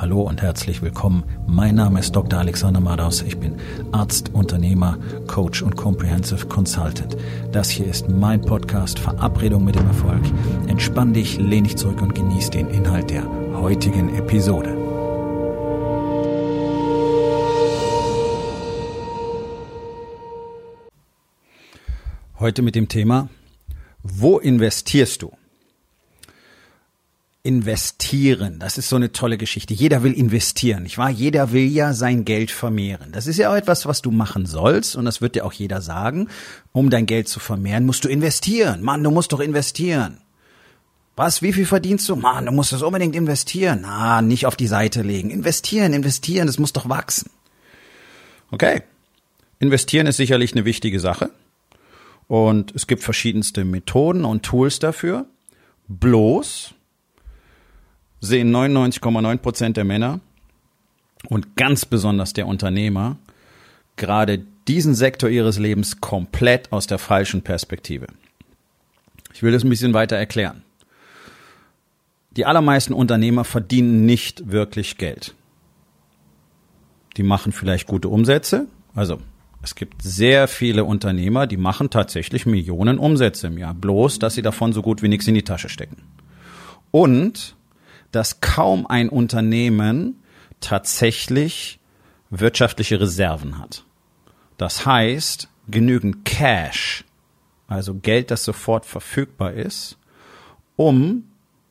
Hallo und herzlich willkommen. Mein Name ist Dr. Alexander Madaus. Ich bin Arzt, Unternehmer, Coach und Comprehensive Consultant. Das hier ist mein Podcast Verabredung mit dem Erfolg. Entspann dich, lehn dich zurück und genieß den Inhalt der heutigen Episode. Heute mit dem Thema, wo investierst du? Investieren. Das ist so eine tolle Geschichte. Jeder will investieren, nicht wahr? Jeder will ja sein Geld vermehren. Das ist ja auch etwas, was du machen sollst und das wird dir auch jeder sagen. Um dein Geld zu vermehren, musst du investieren. Mann, du musst doch investieren. Was? Wie viel verdienst du? Mann, du musst das unbedingt investieren. Ah, nicht auf die Seite legen. Investieren, investieren, das muss doch wachsen. Okay. Investieren ist sicherlich eine wichtige Sache. Und es gibt verschiedenste Methoden und Tools dafür. Bloß, sehen 99,9 Prozent der Männer und ganz besonders der Unternehmer gerade diesen Sektor ihres Lebens komplett aus der falschen Perspektive. Ich will das ein bisschen weiter erklären. Die allermeisten Unternehmer verdienen nicht wirklich Geld. Die machen vielleicht gute Umsätze. Also es gibt sehr viele Unternehmer, die machen tatsächlich Millionen Umsätze im Jahr, bloß dass sie davon so gut wie nichts in die Tasche stecken. Und dass kaum ein Unternehmen tatsächlich wirtschaftliche Reserven hat. Das heißt, genügend Cash, also Geld, das sofort verfügbar ist, um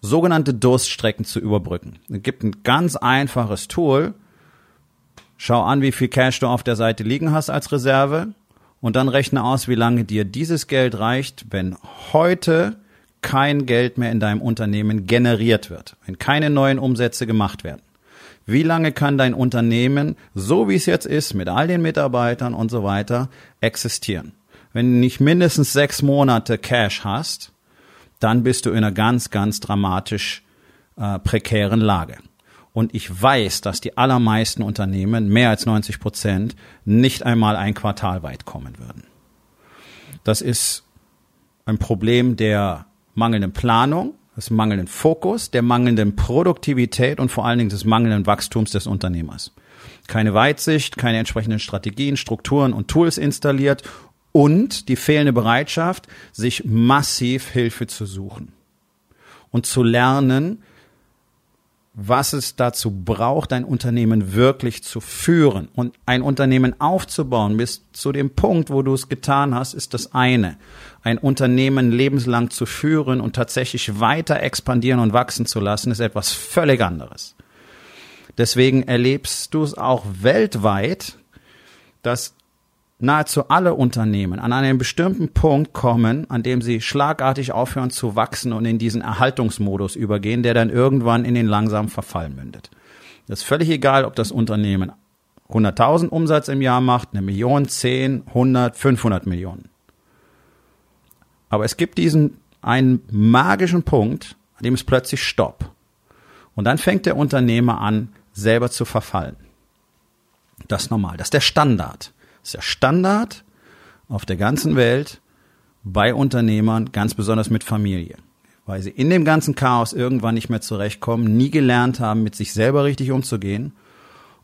sogenannte Durststrecken zu überbrücken. Es gibt ein ganz einfaches Tool. Schau an, wie viel Cash du auf der Seite liegen hast als Reserve und dann rechne aus, wie lange dir dieses Geld reicht, wenn heute kein Geld mehr in deinem Unternehmen generiert wird, wenn keine neuen Umsätze gemacht werden. Wie lange kann dein Unternehmen, so wie es jetzt ist, mit all den Mitarbeitern und so weiter, existieren? Wenn du nicht mindestens sechs Monate Cash hast, dann bist du in einer ganz, ganz dramatisch äh, prekären Lage. Und ich weiß, dass die allermeisten Unternehmen, mehr als 90 Prozent, nicht einmal ein Quartal weit kommen würden. Das ist ein Problem der mangelnden Planung, des mangelnden Fokus, der mangelnden Produktivität und vor allen Dingen des mangelnden Wachstums des Unternehmers. Keine Weitsicht, keine entsprechenden Strategien, Strukturen und Tools installiert und die fehlende Bereitschaft, sich massiv Hilfe zu suchen und zu lernen, was es dazu braucht, ein Unternehmen wirklich zu führen. Und ein Unternehmen aufzubauen bis zu dem Punkt, wo du es getan hast, ist das eine. Ein Unternehmen lebenslang zu führen und tatsächlich weiter expandieren und wachsen zu lassen, ist etwas völlig anderes. Deswegen erlebst du es auch weltweit, dass nahezu alle Unternehmen an einen bestimmten Punkt kommen, an dem sie schlagartig aufhören zu wachsen und in diesen Erhaltungsmodus übergehen, der dann irgendwann in den langsamen Verfall mündet. Das ist völlig egal, ob das Unternehmen 100.000 Umsatz im Jahr macht, eine Million, 10, 100, 500 Millionen. Aber es gibt diesen einen magischen Punkt, an dem es plötzlich Stopp. Und dann fängt der Unternehmer an, selber zu verfallen. Das ist normal. Das ist der Standard. Ist der Standard auf der ganzen Welt bei Unternehmern, ganz besonders mit Familie. Weil sie in dem ganzen Chaos irgendwann nicht mehr zurechtkommen, nie gelernt haben, mit sich selber richtig umzugehen.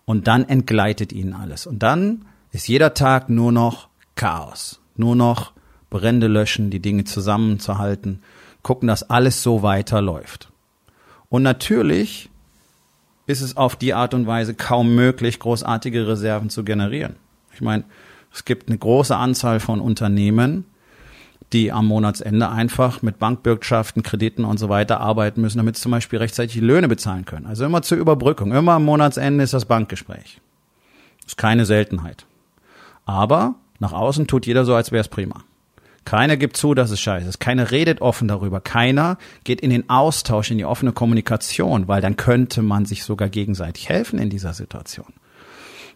Und dann entgleitet ihnen alles. Und dann ist jeder Tag nur noch Chaos. Nur noch Brände löschen, die Dinge zusammenzuhalten, gucken, dass alles so weiterläuft. Und natürlich ist es auf die Art und Weise kaum möglich, großartige Reserven zu generieren. Ich meine, es gibt eine große Anzahl von Unternehmen, die am Monatsende einfach mit Bankbürgschaften, Krediten und so weiter arbeiten müssen, damit sie zum Beispiel rechtzeitig die Löhne bezahlen können. Also immer zur Überbrückung. Immer am Monatsende ist das Bankgespräch. Ist keine Seltenheit. Aber nach außen tut jeder so, als wäre es prima. Keiner gibt zu, dass es scheiße ist. Keiner redet offen darüber. Keiner geht in den Austausch, in die offene Kommunikation, weil dann könnte man sich sogar gegenseitig helfen in dieser Situation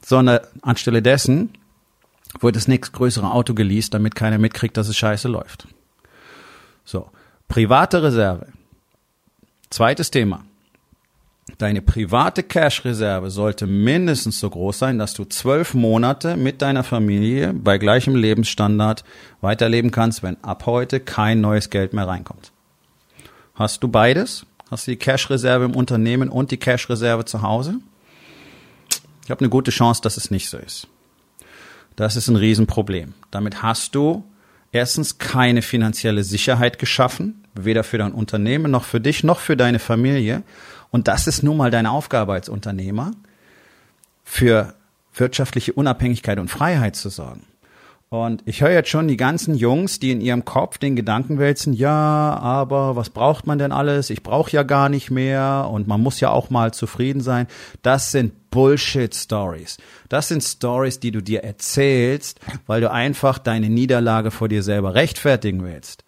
sondern anstelle dessen wird das nächst größere Auto geleast, damit keiner mitkriegt, dass es scheiße läuft. So, private Reserve. Zweites Thema. Deine private Cash-Reserve sollte mindestens so groß sein, dass du zwölf Monate mit deiner Familie bei gleichem Lebensstandard weiterleben kannst, wenn ab heute kein neues Geld mehr reinkommt. Hast du beides? Hast du die Cash-Reserve im Unternehmen und die Cash-Reserve zu Hause? Ich habe eine gute Chance, dass es nicht so ist. Das ist ein Riesenproblem. Damit hast du erstens keine finanzielle Sicherheit geschaffen, weder für dein Unternehmen noch für dich noch für deine Familie. Und das ist nun mal deine Aufgabe als Unternehmer, für wirtschaftliche Unabhängigkeit und Freiheit zu sorgen. Und ich höre jetzt schon die ganzen Jungs, die in ihrem Kopf den Gedanken wälzen, ja, aber was braucht man denn alles? Ich brauche ja gar nicht mehr und man muss ja auch mal zufrieden sein. Das sind Bullshit-Stories. Das sind Stories, die du dir erzählst, weil du einfach deine Niederlage vor dir selber rechtfertigen willst.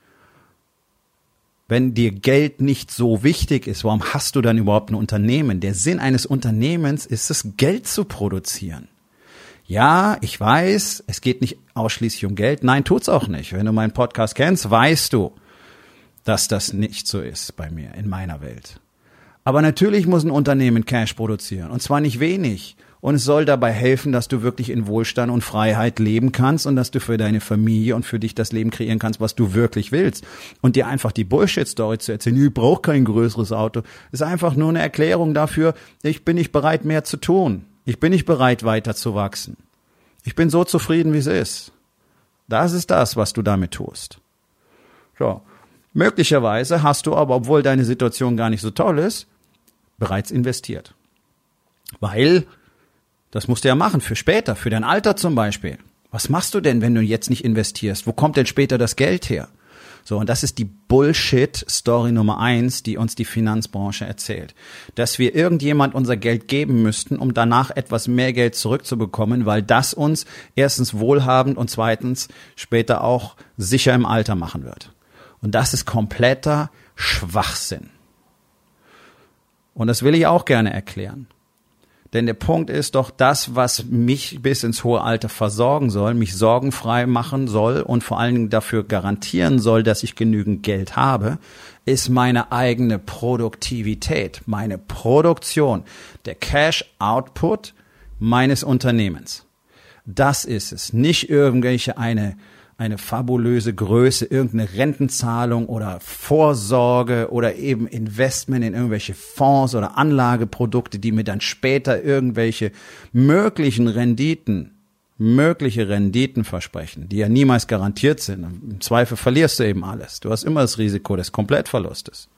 Wenn dir Geld nicht so wichtig ist, warum hast du dann überhaupt ein Unternehmen? Der Sinn eines Unternehmens ist es, Geld zu produzieren. Ja, ich weiß, es geht nicht ausschließlich um Geld. Nein, tut's auch nicht. Wenn du meinen Podcast kennst, weißt du, dass das nicht so ist bei mir, in meiner Welt. Aber natürlich muss ein Unternehmen Cash produzieren. Und zwar nicht wenig. Und es soll dabei helfen, dass du wirklich in Wohlstand und Freiheit leben kannst und dass du für deine Familie und für dich das Leben kreieren kannst, was du wirklich willst. Und dir einfach die Bullshit-Story zu erzählen, ich brauche kein größeres Auto, ist einfach nur eine Erklärung dafür, ich bin nicht bereit, mehr zu tun. Ich bin nicht bereit, weiter zu wachsen. Ich bin so zufrieden, wie es ist. Das ist das, was du damit tust. So. Möglicherweise hast du aber, obwohl deine Situation gar nicht so toll ist, bereits investiert. Weil, das musst du ja machen für später, für dein Alter zum Beispiel. Was machst du denn, wenn du jetzt nicht investierst? Wo kommt denn später das Geld her? So, und das ist die Bullshit-Story Nummer eins, die uns die Finanzbranche erzählt. Dass wir irgendjemand unser Geld geben müssten, um danach etwas mehr Geld zurückzubekommen, weil das uns erstens wohlhabend und zweitens später auch sicher im Alter machen wird. Und das ist kompletter Schwachsinn. Und das will ich auch gerne erklären. Denn der Punkt ist doch, das, was mich bis ins hohe Alter versorgen soll, mich sorgenfrei machen soll und vor allen Dingen dafür garantieren soll, dass ich genügend Geld habe, ist meine eigene Produktivität, meine Produktion, der Cash Output meines Unternehmens. Das ist es, nicht irgendwelche eine eine fabulöse Größe, irgendeine Rentenzahlung oder Vorsorge oder eben Investment in irgendwelche Fonds oder Anlageprodukte, die mir dann später irgendwelche möglichen Renditen, mögliche Renditen versprechen, die ja niemals garantiert sind. Im Zweifel verlierst du eben alles. Du hast immer das Risiko des Komplettverlustes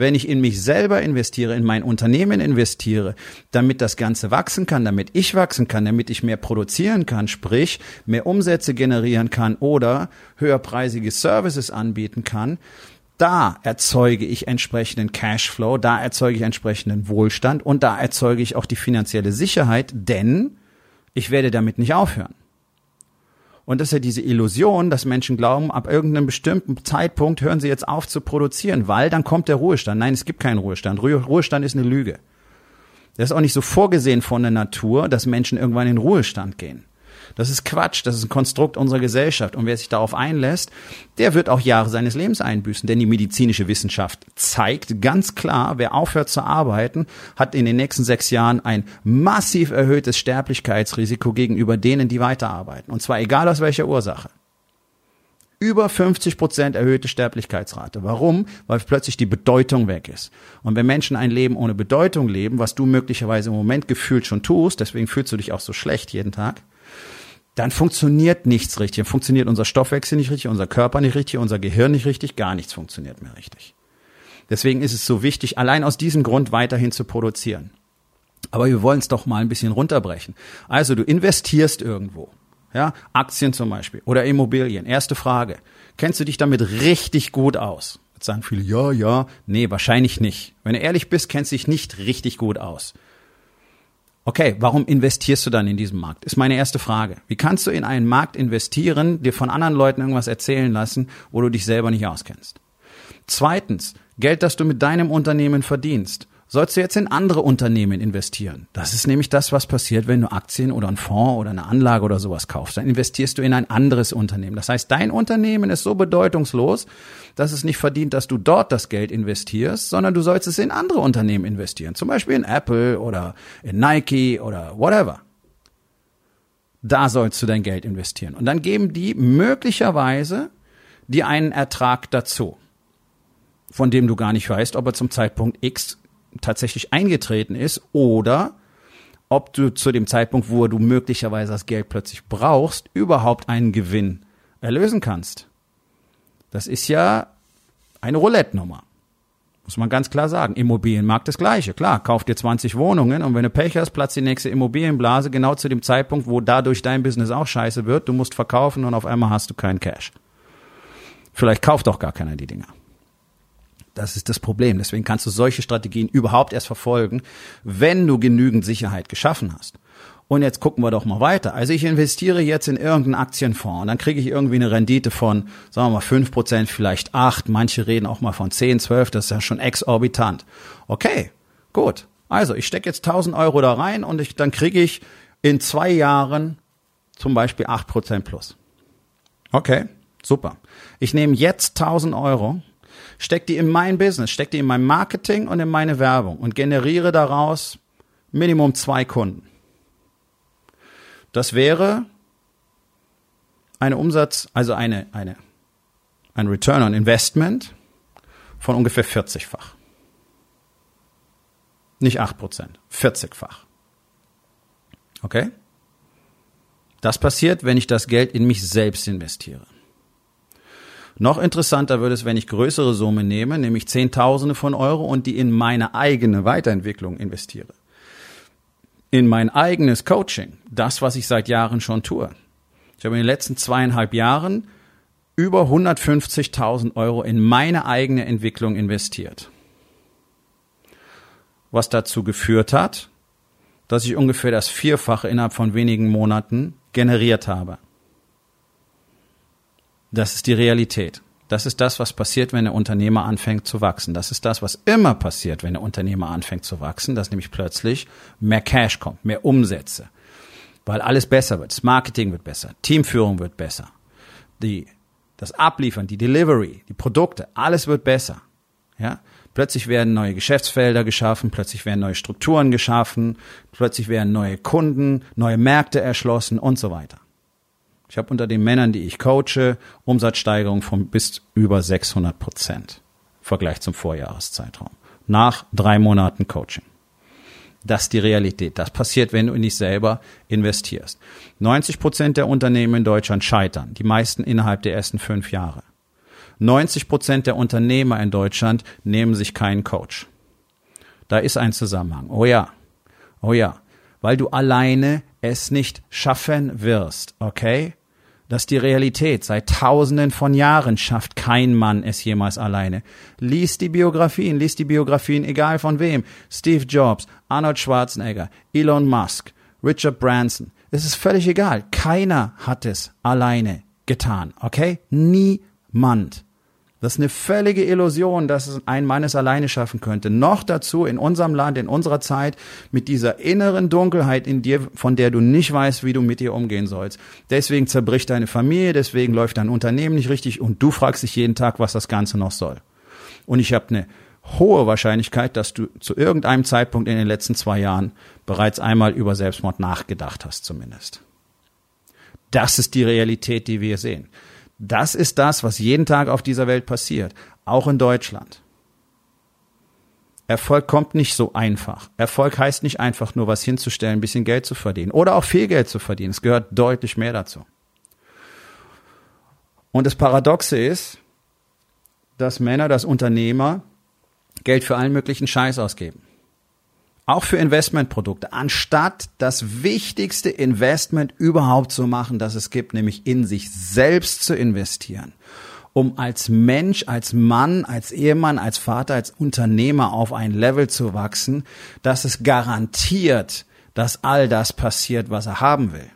wenn ich in mich selber investiere, in mein Unternehmen investiere, damit das Ganze wachsen kann, damit ich wachsen kann, damit ich mehr produzieren kann, sprich mehr Umsätze generieren kann oder höherpreisige Services anbieten kann, da erzeuge ich entsprechenden Cashflow, da erzeuge ich entsprechenden Wohlstand und da erzeuge ich auch die finanzielle Sicherheit, denn ich werde damit nicht aufhören. Und das ist ja diese Illusion, dass Menschen glauben, ab irgendeinem bestimmten Zeitpunkt hören sie jetzt auf zu produzieren, weil dann kommt der Ruhestand. Nein, es gibt keinen Ruhestand. Ruhestand ist eine Lüge. Das ist auch nicht so vorgesehen von der Natur, dass Menschen irgendwann in Ruhestand gehen. Das ist Quatsch, das ist ein Konstrukt unserer Gesellschaft. Und wer sich darauf einlässt, der wird auch Jahre seines Lebens einbüßen. Denn die medizinische Wissenschaft zeigt ganz klar, wer aufhört zu arbeiten, hat in den nächsten sechs Jahren ein massiv erhöhtes Sterblichkeitsrisiko gegenüber denen, die weiterarbeiten. Und zwar egal aus welcher Ursache über 50 Prozent erhöhte Sterblichkeitsrate. Warum? Weil plötzlich die Bedeutung weg ist. Und wenn Menschen ein Leben ohne Bedeutung leben, was du möglicherweise im Moment gefühlt schon tust, deswegen fühlst du dich auch so schlecht jeden Tag, dann funktioniert nichts richtig. Dann funktioniert unser Stoffwechsel nicht richtig, unser Körper nicht richtig, unser Gehirn nicht richtig, gar nichts funktioniert mehr richtig. Deswegen ist es so wichtig, allein aus diesem Grund weiterhin zu produzieren. Aber wir wollen es doch mal ein bisschen runterbrechen. Also du investierst irgendwo. Ja, Aktien zum Beispiel oder Immobilien. Erste Frage. Kennst du dich damit richtig gut aus? Jetzt sagen viele, ja, ja. Nee, wahrscheinlich nicht. Wenn du ehrlich bist, kennst du dich nicht richtig gut aus. Okay, warum investierst du dann in diesen Markt? Ist meine erste Frage. Wie kannst du in einen Markt investieren, dir von anderen Leuten irgendwas erzählen lassen, wo du dich selber nicht auskennst? Zweitens, Geld, das du mit deinem Unternehmen verdienst sollst du jetzt in andere Unternehmen investieren. Das ist nämlich das, was passiert, wenn du Aktien oder einen Fonds oder eine Anlage oder sowas kaufst. Dann investierst du in ein anderes Unternehmen. Das heißt, dein Unternehmen ist so bedeutungslos, dass es nicht verdient, dass du dort das Geld investierst, sondern du sollst es in andere Unternehmen investieren. Zum Beispiel in Apple oder in Nike oder whatever. Da sollst du dein Geld investieren. Und dann geben die möglicherweise dir einen Ertrag dazu. von dem du gar nicht weißt, ob er zum Zeitpunkt X tatsächlich eingetreten ist oder ob du zu dem Zeitpunkt, wo du möglicherweise das Geld plötzlich brauchst, überhaupt einen Gewinn erlösen kannst. Das ist ja eine Roulette-Nummer. Muss man ganz klar sagen. Immobilienmarkt das Gleiche. Klar, kauf dir 20 Wohnungen und wenn du Pech hast, platzt die nächste Immobilienblase genau zu dem Zeitpunkt, wo dadurch dein Business auch scheiße wird. Du musst verkaufen und auf einmal hast du keinen Cash. Vielleicht kauft doch gar keiner die Dinger. Das ist das Problem. Deswegen kannst du solche Strategien überhaupt erst verfolgen, wenn du genügend Sicherheit geschaffen hast. Und jetzt gucken wir doch mal weiter. Also ich investiere jetzt in irgendeinen Aktienfonds und dann kriege ich irgendwie eine Rendite von, sagen wir mal, fünf Prozent, vielleicht acht. Manche reden auch mal von zehn, zwölf. Das ist ja schon exorbitant. Okay, gut. Also ich stecke jetzt 1000 Euro da rein und ich, dann kriege ich in zwei Jahren zum Beispiel acht Prozent plus. Okay, super. Ich nehme jetzt 1000 Euro, stecke die in mein Business, stecke die in mein Marketing und in meine Werbung und generiere daraus Minimum zwei Kunden. Das wäre eine Umsatz, also eine, eine, ein Return on Investment von ungefähr 40-fach. Nicht 8 Prozent, 40-fach. Okay? Das passiert, wenn ich das Geld in mich selbst investiere. Noch interessanter wird es, wenn ich größere Summen nehme, nämlich Zehntausende von Euro und die in meine eigene Weiterentwicklung investiere in mein eigenes Coaching, das, was ich seit Jahren schon tue. Ich habe in den letzten zweieinhalb Jahren über 150.000 Euro in meine eigene Entwicklung investiert. Was dazu geführt hat, dass ich ungefähr das Vierfache innerhalb von wenigen Monaten generiert habe. Das ist die Realität. Das ist das, was passiert, wenn der Unternehmer anfängt zu wachsen. Das ist das, was immer passiert, wenn der Unternehmer anfängt zu wachsen, dass nämlich plötzlich mehr Cash kommt, mehr Umsätze, weil alles besser wird. Das Marketing wird besser, Teamführung wird besser, die, das Abliefern, die Delivery, die Produkte, alles wird besser. Ja, plötzlich werden neue Geschäftsfelder geschaffen, plötzlich werden neue Strukturen geschaffen, plötzlich werden neue Kunden, neue Märkte erschlossen und so weiter. Ich habe unter den Männern, die ich coache, Umsatzsteigerung von bis über 600 Prozent im Vergleich zum Vorjahreszeitraum. Nach drei Monaten Coaching. Das ist die Realität. Das passiert, wenn du in dich selber investierst. 90 Prozent der Unternehmen in Deutschland scheitern. Die meisten innerhalb der ersten fünf Jahre. 90 Prozent der Unternehmer in Deutschland nehmen sich keinen Coach. Da ist ein Zusammenhang. Oh ja. Oh ja. Weil du alleine es nicht schaffen wirst. Okay? Das ist die Realität. Seit tausenden von Jahren schafft kein Mann es jemals alleine. Lies die Biografien, lies die Biografien, egal von wem. Steve Jobs, Arnold Schwarzenegger, Elon Musk, Richard Branson. Es ist völlig egal. Keiner hat es alleine getan. Okay? Niemand. Das ist eine völlige Illusion, dass ein Mann es alleine schaffen könnte. Noch dazu in unserem Land, in unserer Zeit, mit dieser inneren Dunkelheit in dir, von der du nicht weißt, wie du mit ihr umgehen sollst. Deswegen zerbricht deine Familie, deswegen läuft dein Unternehmen nicht richtig und du fragst dich jeden Tag, was das Ganze noch soll. Und ich habe eine hohe Wahrscheinlichkeit, dass du zu irgendeinem Zeitpunkt in den letzten zwei Jahren bereits einmal über Selbstmord nachgedacht hast, zumindest. Das ist die Realität, die wir sehen. Das ist das, was jeden Tag auf dieser Welt passiert, auch in Deutschland. Erfolg kommt nicht so einfach. Erfolg heißt nicht einfach nur was hinzustellen, ein bisschen Geld zu verdienen oder auch viel Geld zu verdienen. Es gehört deutlich mehr dazu. Und das Paradoxe ist, dass Männer, dass Unternehmer Geld für allen möglichen Scheiß ausgeben auch für Investmentprodukte, anstatt das wichtigste Investment überhaupt zu machen, das es gibt, nämlich in sich selbst zu investieren, um als Mensch, als Mann, als Ehemann, als Vater, als Unternehmer auf ein Level zu wachsen, dass es garantiert, dass all das passiert, was er haben will.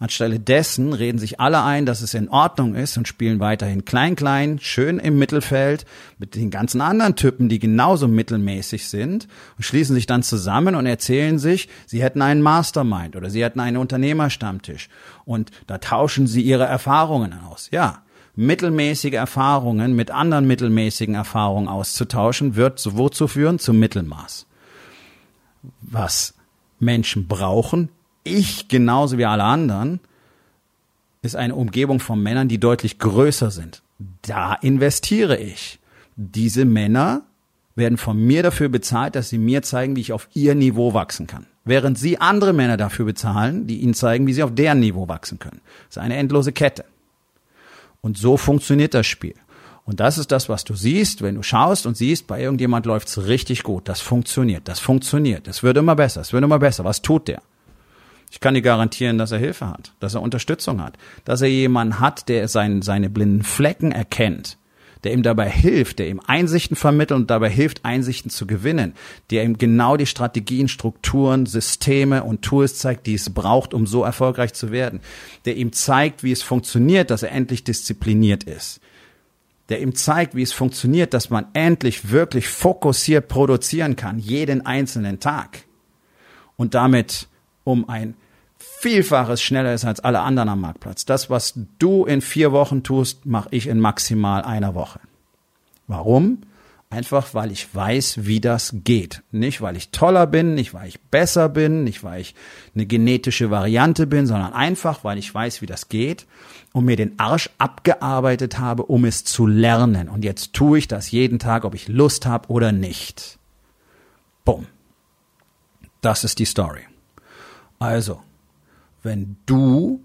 Anstelle dessen reden sich alle ein, dass es in Ordnung ist und spielen weiterhin klein-klein, schön im Mittelfeld mit den ganzen anderen Typen, die genauso mittelmäßig sind und schließen sich dann zusammen und erzählen sich, sie hätten einen Mastermind oder sie hätten einen Unternehmerstammtisch und da tauschen sie ihre Erfahrungen aus. Ja, mittelmäßige Erfahrungen mit anderen mittelmäßigen Erfahrungen auszutauschen, wird so wozu führen? Zum Mittelmaß. Was Menschen brauchen, ich genauso wie alle anderen ist eine Umgebung von Männern, die deutlich größer sind. Da investiere ich. diese Männer werden von mir dafür bezahlt, dass sie mir zeigen, wie ich auf ihr Niveau wachsen kann. Während sie andere Männer dafür bezahlen, die ihnen zeigen, wie sie auf deren Niveau wachsen können. Das ist eine endlose Kette. Und so funktioniert das Spiel. Und das ist das, was du siehst, wenn du schaust und siehst, bei irgendjemand läuft's richtig gut. Das funktioniert, das funktioniert. Es wird immer besser, es wird immer besser. Was tut der? Ich kann dir garantieren, dass er Hilfe hat, dass er Unterstützung hat, dass er jemanden hat, der sein, seine blinden Flecken erkennt, der ihm dabei hilft, der ihm Einsichten vermittelt und dabei hilft, Einsichten zu gewinnen, der ihm genau die Strategien, Strukturen, Systeme und Tools zeigt, die es braucht, um so erfolgreich zu werden, der ihm zeigt, wie es funktioniert, dass er endlich diszipliniert ist, der ihm zeigt, wie es funktioniert, dass man endlich wirklich fokussiert produzieren kann, jeden einzelnen Tag. Und damit um ein Vielfaches schneller ist als alle anderen am Marktplatz. Das, was du in vier Wochen tust, mache ich in maximal einer Woche. Warum? Einfach, weil ich weiß, wie das geht. Nicht, weil ich toller bin, nicht, weil ich besser bin, nicht, weil ich eine genetische Variante bin, sondern einfach, weil ich weiß, wie das geht und mir den Arsch abgearbeitet habe, um es zu lernen. Und jetzt tue ich das jeden Tag, ob ich Lust habe oder nicht. Bumm. Das ist die Story. Also, wenn du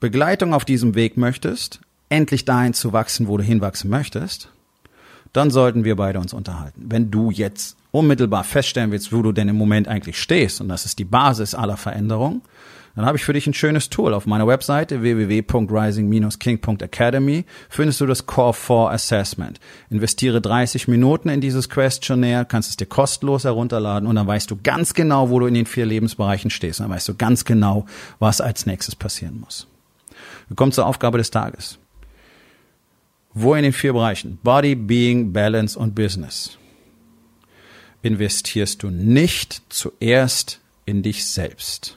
Begleitung auf diesem Weg möchtest, endlich dahin zu wachsen, wo du hinwachsen möchtest, dann sollten wir beide uns unterhalten. Wenn du jetzt unmittelbar feststellen willst, wo du denn im Moment eigentlich stehst, und das ist die Basis aller Veränderungen, dann habe ich für dich ein schönes Tool. Auf meiner Webseite www.rising-king.academy findest du das Core 4 Assessment. Investiere 30 Minuten in dieses Questionnaire, kannst es dir kostenlos herunterladen und dann weißt du ganz genau, wo du in den vier Lebensbereichen stehst. dann weißt du ganz genau, was als nächstes passieren muss. Wir kommen zur Aufgabe des Tages. Wo in den vier Bereichen Body, Being, Balance und Business investierst du nicht zuerst in dich selbst?